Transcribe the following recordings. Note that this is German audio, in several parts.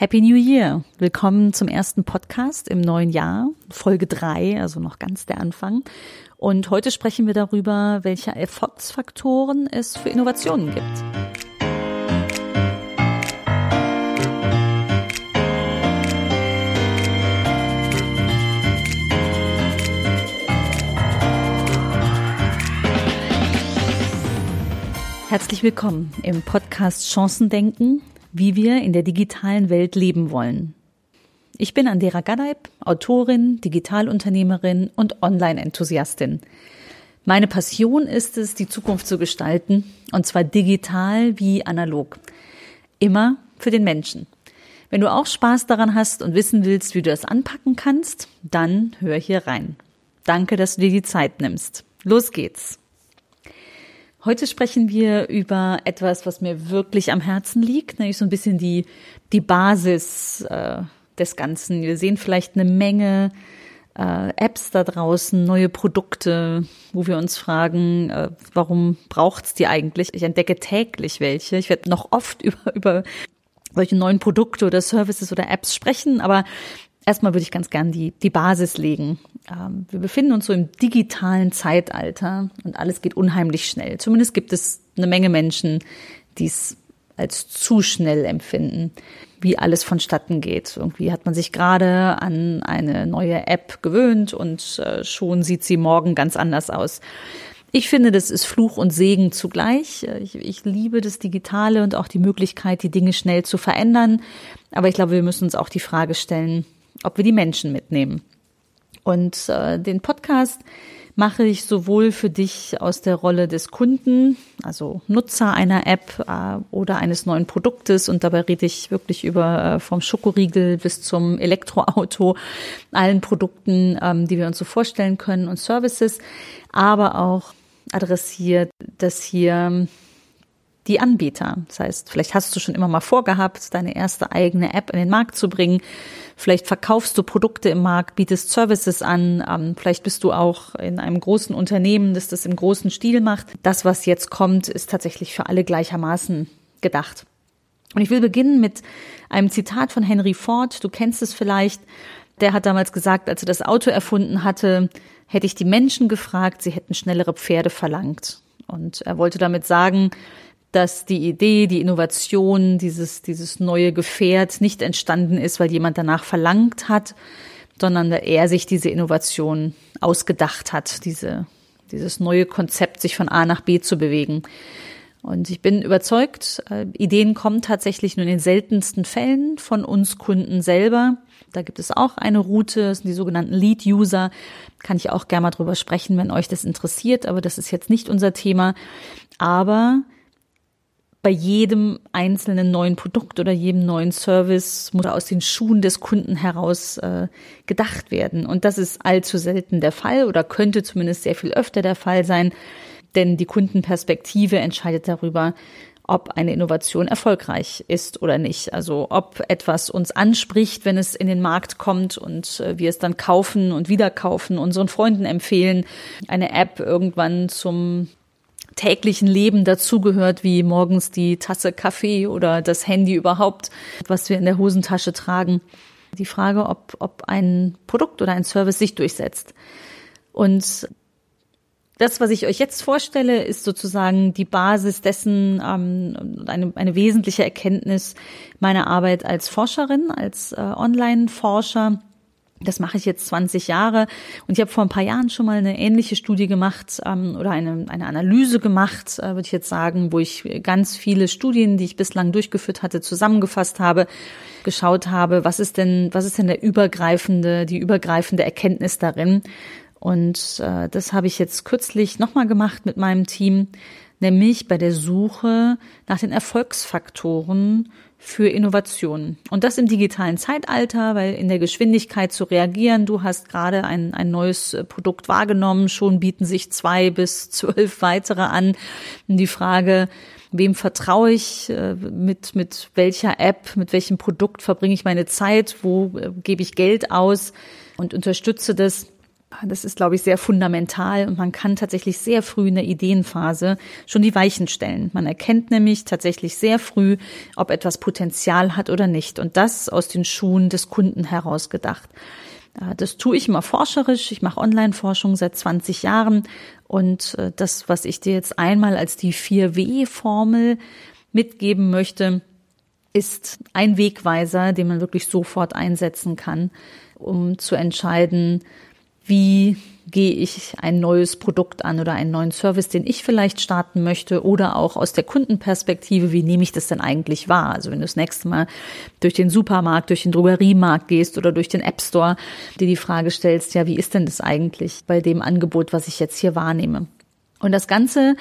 Happy New Year! Willkommen zum ersten Podcast im neuen Jahr, Folge drei, also noch ganz der Anfang. Und heute sprechen wir darüber, welche Erfolgsfaktoren es für Innovationen gibt. Herzlich willkommen im Podcast Chancendenken, wie wir in der digitalen Welt leben wollen. Ich bin Andera Gadeib, Autorin, Digitalunternehmerin und Online-Enthusiastin. Meine Passion ist es, die Zukunft zu gestalten, und zwar digital wie analog. Immer für den Menschen. Wenn du auch Spaß daran hast und wissen willst, wie du das anpacken kannst, dann hör hier rein. Danke, dass du dir die Zeit nimmst. Los geht's. Heute sprechen wir über etwas, was mir wirklich am Herzen liegt, nämlich so ein bisschen die, die Basis äh, des Ganzen. Wir sehen vielleicht eine Menge äh, Apps da draußen, neue Produkte, wo wir uns fragen, äh, warum braucht's die eigentlich? Ich entdecke täglich welche. Ich werde noch oft über, über solche neuen Produkte oder Services oder Apps sprechen, aber erstmal würde ich ganz gern die, die Basis legen. Ähm, wir befinden uns so im digitalen Zeitalter und alles geht unheimlich schnell. Zumindest gibt es eine Menge Menschen, die es als zu schnell empfinden, wie alles vonstatten geht. Irgendwie hat man sich gerade an eine neue App gewöhnt und äh, schon sieht sie morgen ganz anders aus. Ich finde, das ist Fluch und Segen zugleich. Ich, ich, liebe das Digitale und auch die Möglichkeit, die Dinge schnell zu verändern. Aber ich glaube, wir müssen uns auch die Frage stellen, ob wir die Menschen mitnehmen. Und äh, den Podcast mache ich sowohl für dich aus der Rolle des Kunden, also Nutzer einer App äh, oder eines neuen Produktes. Und dabei rede ich wirklich über äh, vom Schokoriegel bis zum Elektroauto, allen Produkten, ähm, die wir uns so vorstellen können und Services, aber auch adressiert das hier die Anbieter. Das heißt, vielleicht hast du schon immer mal vorgehabt, deine erste eigene App in den Markt zu bringen. Vielleicht verkaufst du Produkte im Markt, bietest Services an. Ähm, vielleicht bist du auch in einem großen Unternehmen, das das im großen Stil macht. Das, was jetzt kommt, ist tatsächlich für alle gleichermaßen gedacht. Und ich will beginnen mit einem Zitat von Henry Ford. Du kennst es vielleicht. Der hat damals gesagt, als er das Auto erfunden hatte, hätte ich die Menschen gefragt, sie hätten schnellere Pferde verlangt. Und er wollte damit sagen, dass die Idee, die Innovation, dieses, dieses neue Gefährt nicht entstanden ist, weil jemand danach verlangt hat, sondern er sich diese Innovation ausgedacht hat, diese, dieses neue Konzept, sich von A nach B zu bewegen. Und ich bin überzeugt, äh, Ideen kommen tatsächlich nur in den seltensten Fällen von uns Kunden selber. Da gibt es auch eine Route, das sind die sogenannten Lead-User. Kann ich auch gerne mal drüber sprechen, wenn euch das interessiert, aber das ist jetzt nicht unser Thema. Aber bei jedem einzelnen neuen Produkt oder jedem neuen Service muss aus den Schuhen des Kunden heraus äh, gedacht werden. Und das ist allzu selten der Fall oder könnte zumindest sehr viel öfter der Fall sein, denn die Kundenperspektive entscheidet darüber, ob eine Innovation erfolgreich ist oder nicht. Also ob etwas uns anspricht, wenn es in den Markt kommt und äh, wir es dann kaufen und wieder kaufen, unseren Freunden empfehlen, eine App irgendwann zum täglichen Leben dazugehört, wie morgens die Tasse Kaffee oder das Handy überhaupt, was wir in der Hosentasche tragen. Die Frage, ob, ob ein Produkt oder ein Service sich durchsetzt. Und das, was ich euch jetzt vorstelle, ist sozusagen die Basis dessen, ähm, eine, eine wesentliche Erkenntnis meiner Arbeit als Forscherin, als äh, Online-Forscher das mache ich jetzt 20 Jahre und ich habe vor ein paar Jahren schon mal eine ähnliche Studie gemacht ähm, oder eine, eine Analyse gemacht, äh, würde ich jetzt sagen, wo ich ganz viele Studien, die ich bislang durchgeführt hatte, zusammengefasst habe, geschaut habe, was ist denn, was ist denn der übergreifende, die übergreifende Erkenntnis darin? Und äh, das habe ich jetzt kürzlich nochmal gemacht mit meinem Team, nämlich bei der Suche nach den Erfolgsfaktoren für Innovationen. Und das im digitalen Zeitalter, weil in der Geschwindigkeit zu reagieren, du hast gerade ein, ein neues äh, Produkt wahrgenommen, schon bieten sich zwei bis zwölf weitere an. Die Frage, wem vertraue ich, äh, mit, mit welcher App, mit welchem Produkt verbringe ich meine Zeit, wo äh, gebe ich Geld aus und unterstütze das, Das ist, glaube ich, sehr fundamental und man kann tatsächlich sehr früh in der Ideenphase schon die Weichen stellen. Man erkennt nämlich tatsächlich sehr früh, ob etwas Potenzial hat oder nicht und das aus den Schuhen des Kunden herausgedacht. Äh, das tue ich immer forscherisch. Ich mache Online-Forschung seit 20 Jahren und äh, das, was ich dir jetzt einmal als die 4W-Formel mitgeben möchte, ist ein Wegweiser, den man wirklich sofort einsetzen kann, um zu entscheiden, wie gehe ich ein neues Produkt an oder einen neuen Service, den ich vielleicht starten möchte oder auch aus der Kundenperspektive, wie nehme ich das denn eigentlich wahr? Also wenn du das nächste Mal durch den Supermarkt, durch den Drogeriemarkt gehst oder durch den App Store, dir die Frage stellst, ja, wie ist denn das eigentlich bei dem Angebot, was ich jetzt hier wahrnehme? Und das Ganze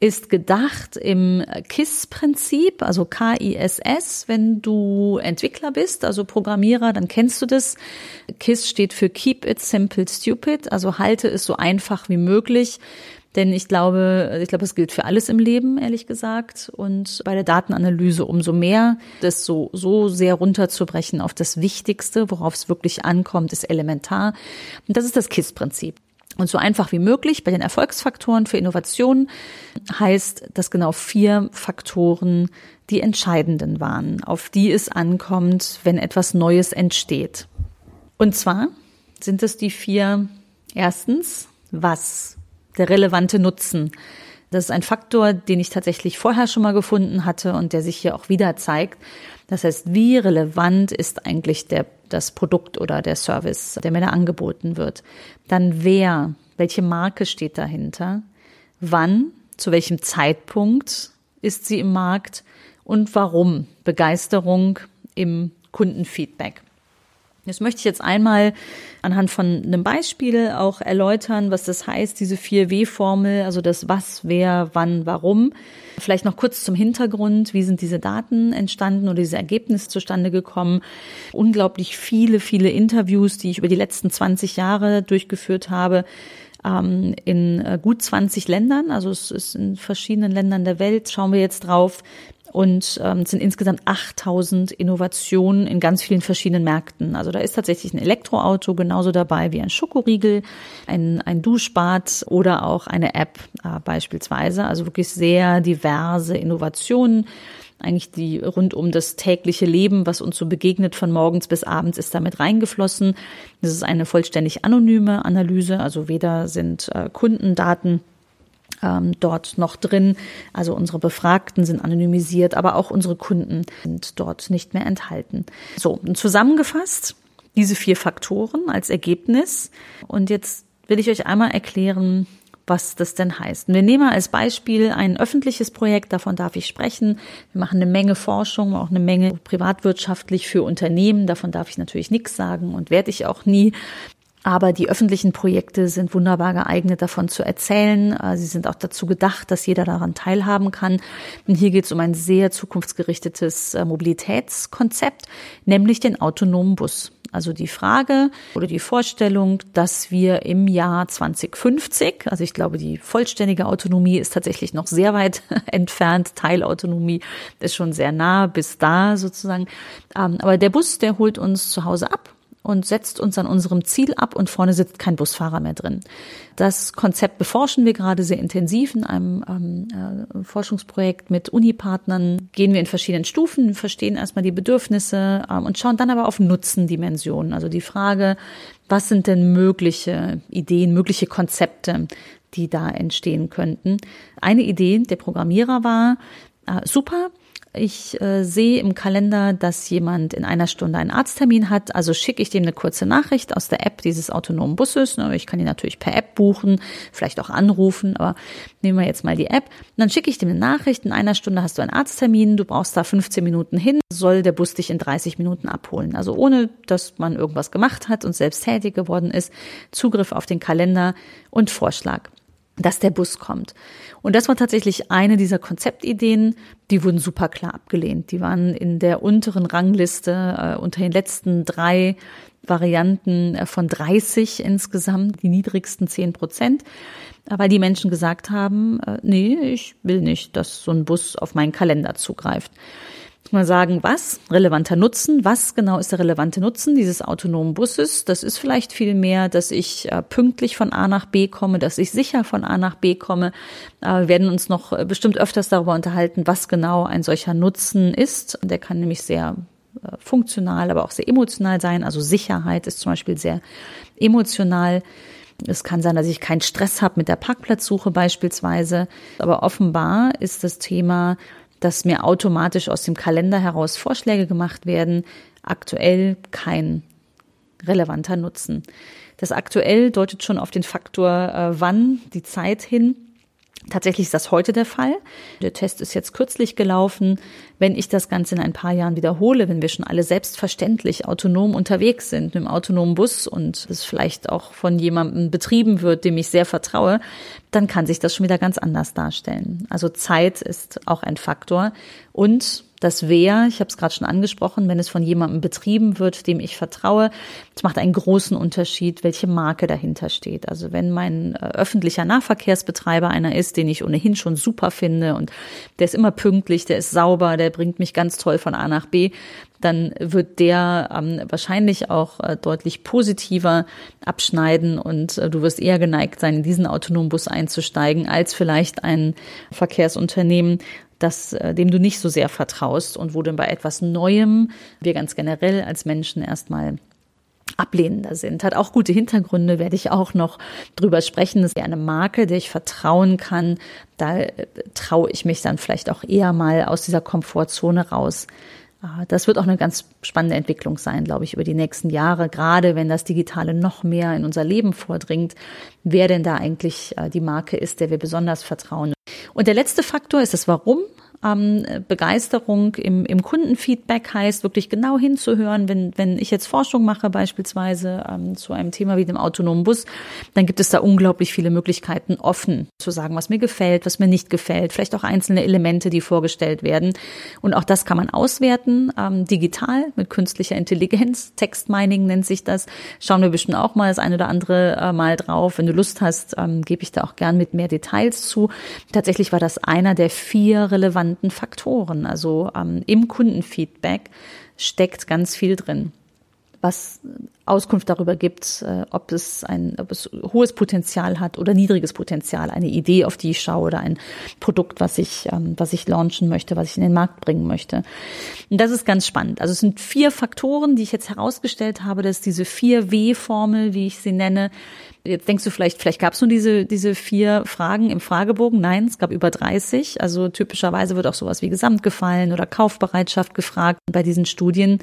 ist gedacht im KISS-Prinzip, also K-I-S-S. Wenn du Entwickler bist, also Programmierer, dann kennst du das. KISS steht für Keep It Simple Stupid, also halte es so einfach wie möglich. Denn ich glaube, ich glaube, es gilt für alles im Leben, ehrlich gesagt. Und bei der Datenanalyse umso mehr, das so, so sehr runterzubrechen auf das Wichtigste, worauf es wirklich ankommt, ist elementar. Und das ist das KISS-Prinzip. Und so einfach wie möglich bei den Erfolgsfaktoren für Innovation heißt, dass genau vier Faktoren die entscheidenden waren, auf die es ankommt, wenn etwas Neues entsteht. Und zwar sind es die vier, erstens, was, der relevante Nutzen. Das ist ein Faktor, den ich tatsächlich vorher schon mal gefunden hatte und der sich hier auch wieder zeigt. Das heißt, wie relevant ist eigentlich der, das Produkt oder der Service, der mir da angeboten wird? Dann wer, welche Marke steht dahinter? Wann, zu welchem Zeitpunkt ist sie im Markt? Und warum? Begeisterung im Kundenfeedback. Das möchte ich jetzt einmal anhand von einem Beispiel auch erläutern, was das heißt, diese 4W-Formel, also das Was, Wer, Wann, Warum. Vielleicht noch kurz zum Hintergrund. Wie sind diese Daten entstanden oder diese Ergebnisse zustande gekommen? Unglaublich viele, viele Interviews, die ich über die letzten 20 Jahre durchgeführt habe ähm, in äh, gut 20 Ländern, also es ist in verschiedenen Ländern der Welt, schauen wir jetzt drauf, und ähm, sind insgesamt 8000 Innovationen in ganz vielen verschiedenen Märkten. Also da ist tatsächlich ein Elektroauto genauso dabei wie ein Schokoriegel, ein, ein Duschbad oder auch eine App äh, beispielsweise. Also wirklich sehr diverse Innovationen eigentlich die rund um das tägliche Leben, was uns so begegnet von morgens bis abends, ist damit reingeflossen. Das ist eine vollständig anonyme Analyse, also weder sind äh, Kundendaten ähm, dort noch drin. Also unsere Befragten sind anonymisiert, aber auch unsere Kunden sind dort nicht mehr enthalten. So, zusammengefasst diese vier Faktoren als Ergebnis. Und jetzt will ich euch einmal erklären, was das denn heißt. Wir nehmen als Beispiel ein öffentliches Projekt, davon darf ich sprechen. Wir machen eine Menge Forschung, auch eine Menge privatwirtschaftlich für Unternehmen, davon darf ich natürlich nichts sagen und werde ich auch nie. Aber die öffentlichen Projekte sind wunderbar geeignet, davon zu erzählen. Äh, sie sind auch dazu gedacht, dass jeder daran teilhaben kann. Und hier geht es um ein sehr zukunftsgerichtetes äh, Mobilitätskonzept, nämlich den autonomen Bus. Also die Frage oder die Vorstellung, dass wir im Jahr 2050, also ich glaube, die vollständige Autonomie ist tatsächlich noch sehr weit entfernt, Teilautonomie ist schon sehr nah bis da sozusagen. Ähm, aber der Bus, der holt uns zu Hause ab und setzt uns an unserem Ziel ab und vorne sitzt kein Busfahrer mehr drin. Das Konzept beforschen wir gerade sehr intensiv in einem ähm, äh, Forschungsprojekt mit Unipartnern. Gehen wir in verschiedenen Stufen, verstehen erstmal die Bedürfnisse ähm, und schauen dann aber auf Nutzendimensionen. Also die Frage, was sind denn mögliche Ideen, mögliche Konzepte, die da entstehen könnten. Eine Idee der Programmierer war, äh, super, ich äh, sehe im Kalender, dass jemand in einer Stunde einen Arzttermin hat, also schicke ich dem eine kurze Nachricht aus der App dieses autonomen Busses. Ne, ich kann ihn natürlich per App buchen, vielleicht auch anrufen, aber nehmen wir jetzt mal die App. Und dann schicke ich dem eine Nachricht, in einer Stunde hast du einen Arzttermin, du brauchst da 15 Minuten hin, soll der Bus dich in 30 Minuten abholen. Also ohne, dass man irgendwas gemacht hat und selbst tätig geworden ist, Zugriff auf den Kalender und Vorschlag dass der Bus kommt. Und das war tatsächlich eine dieser Konzeptideen, die wurden super klar abgelehnt. Die waren in der unteren Rangliste äh, unter den letzten drei Varianten äh, von 30 insgesamt, die niedrigsten 10 Prozent. Weil die Menschen gesagt haben, äh, nee, ich will nicht, dass so ein Bus auf meinen Kalender zugreift. Mal sagen, was? Relevanter Nutzen. Was genau ist der relevante Nutzen dieses autonomen Busses? Das ist vielleicht viel mehr, dass ich äh, pünktlich von A nach B komme, dass ich sicher von A nach B komme. Äh, wir werden uns noch äh, bestimmt öfters darüber unterhalten, was genau ein solcher Nutzen ist. Der kann nämlich sehr funktional, aber auch sehr emotional sein. Also Sicherheit ist zum Beispiel sehr emotional. Es kann sein, dass ich keinen Stress habe mit der Parkplatzsuche beispielsweise. Aber offenbar ist das Thema, dass mir automatisch aus dem Kalender heraus Vorschläge gemacht werden, aktuell kein relevanter Nutzen. Das aktuell deutet schon auf den Faktor äh, wann, die Zeit hin. Tatsächlich ist das heute der Fall. Der Test ist jetzt kürzlich gelaufen. Wenn ich das Ganze in ein paar Jahren wiederhole, wenn wir schon alle selbstverständlich autonom unterwegs sind, mit einem autonomen Bus und es vielleicht auch von jemandem betrieben wird, dem ich sehr vertraue, dann kann sich das schon wieder ganz anders darstellen. Also Zeit ist auch ein Faktor und das Wer, ich habe es gerade schon angesprochen, wenn es von jemandem betrieben wird, dem ich vertraue, es macht einen großen Unterschied, welche Marke dahinter steht. Also wenn mein äh, öffentlicher Nahverkehrsbetreiber einer ist, den ich ohnehin schon super finde und der ist immer pünktlich, der ist sauber, der bringt mich ganz toll von A nach B, dann wird der ähm, wahrscheinlich auch äh, deutlich positiver abschneiden und äh, du wirst eher geneigt sein, in diesen autonomen Bus einzusteigen, als vielleicht ein Verkehrsunternehmen, das, äh, dem du nicht so sehr vertraust und wo du bei etwas Neuem wir ganz generell als Menschen erstmal ablehnender sind. Hat auch gute Hintergründe, werde ich auch noch drüber sprechen. Das ist eine Marke, der ich vertrauen kann. Da äh, traue ich mich dann vielleicht auch eher mal aus dieser Komfortzone raus. Ah, das wird auch eine ganz spannende Entwicklung sein, glaube ich, über die nächsten Jahre, gerade wenn das Digitale noch mehr in unser Leben vordringt, wer denn da eigentlich äh, die Marke ist, der wir besonders vertrauen. Und der letzte Faktor ist das Warum ähm, Begeisterung im, im Kundenfeedback heißt, wirklich genau hinzuhören, wenn, wenn ich jetzt Forschung mache, beispielsweise ähm, zu einem Thema wie dem autonomen Bus, dann gibt es da unglaublich viele Möglichkeiten, offen zu sagen, was mir gefällt, was mir nicht gefällt, vielleicht auch einzelne Elemente, die vorgestellt werden. Und auch das kann man auswerten, ähm, digital mit künstlicher Intelligenz. Textmining nennt sich das. Schauen wir bestimmt auch mal das eine oder andere äh, Mal drauf. Wenn du Lust hast, ähm, gebe ich da auch gern mit mehr Details zu. Tatsächlich war das einer der vier relevanten relevanten Faktoren. Also ähm, im Kundenfeedback steckt ganz viel drin, was Auskunft darüber gibt, äh, ob es ein ob es hohes Potenzial hat oder niedriges Potenzial, eine Idee, auf die ich schaue oder ein Produkt, was ich ähm, was ich launchen möchte, was ich in den Markt bringen möchte. Und das ist ganz spannend. Also es sind vier Faktoren, die ich jetzt herausgestellt habe, dass diese vier W-Formel, wie ich sie nenne, Jetzt denkst du vielleicht, vielleicht gab es nur diese, diese vier Fragen im Fragebogen. Nein, es gab über 30. Also typischerweise wird auch sowas wie Gesamtgefallen oder Kaufbereitschaft gefragt bei diesen Studien.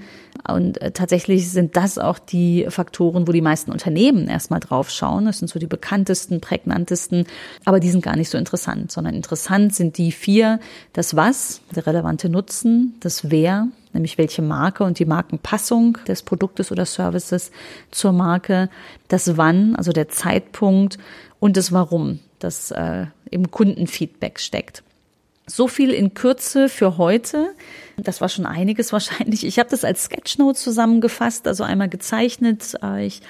Und äh, tatsächlich sind das auch die Faktoren, wo die meisten Unternehmen erstmal drauf schauen. Das sind so die bekanntesten, prägnantesten, aber die sind gar nicht so interessant, sondern interessant sind die vier, das Was, der relevante Nutzen, das Wer, nämlich welche Marke und die Markenpassung des Produktes oder Services zur Marke, das Wann, also der Zeitpunkt und das Warum, das äh, im Kundenfeedback steckt. So viel in Kürze für heute. Das war schon einiges wahrscheinlich. Ich habe das als Sketchnote zusammengefasst, also einmal gezeichnet. Äh, ich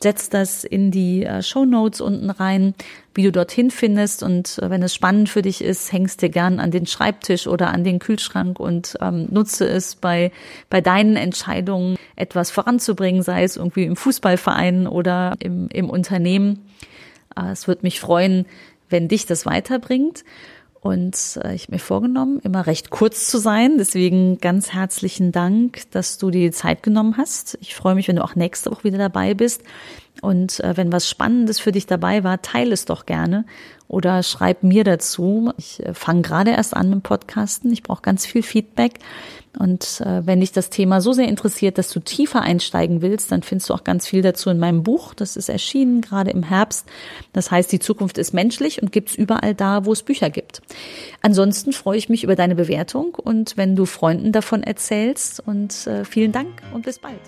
setze das in die äh, Show Notes unten rein, wie du dorthin findest. Und äh, wenn es spannend für dich ist, hängst dir gern an den Schreibtisch oder an den Kühlschrank und ähm, nutze es bei, bei deinen Entscheidungen, etwas voranzubringen, sei es irgendwie im Fußballverein oder im, im Unternehmen. Es würde mich freuen, wenn dich das weiterbringt. Und äh, ich habe mir vorgenommen, immer recht kurz zu sein. Deswegen ganz herzlichen Dank, dass du dir die Zeit genommen hast. Ich freue mich, wenn du auch nächste Woche wieder dabei bist. Und äh, wenn was Spannendes für dich dabei war, teile es doch gerne oder schreib mir dazu. Ich äh, fange gerade erst an mit Podcasten. Ich brauche ganz viel Feedback. Und äh, wenn dich das Thema so sehr interessiert, dass du tiefer einsteigen willst, dann findest du auch ganz viel dazu in meinem Buch. Das ist erschienen gerade im Herbst. Das heißt, die Zukunft ist menschlich und gibt's überall da, wo es Bücher gibt. Ansonsten freue ich mich über deine Bewertung und wenn du Freunden davon erzählst. Und äh, vielen Dank und bis bald.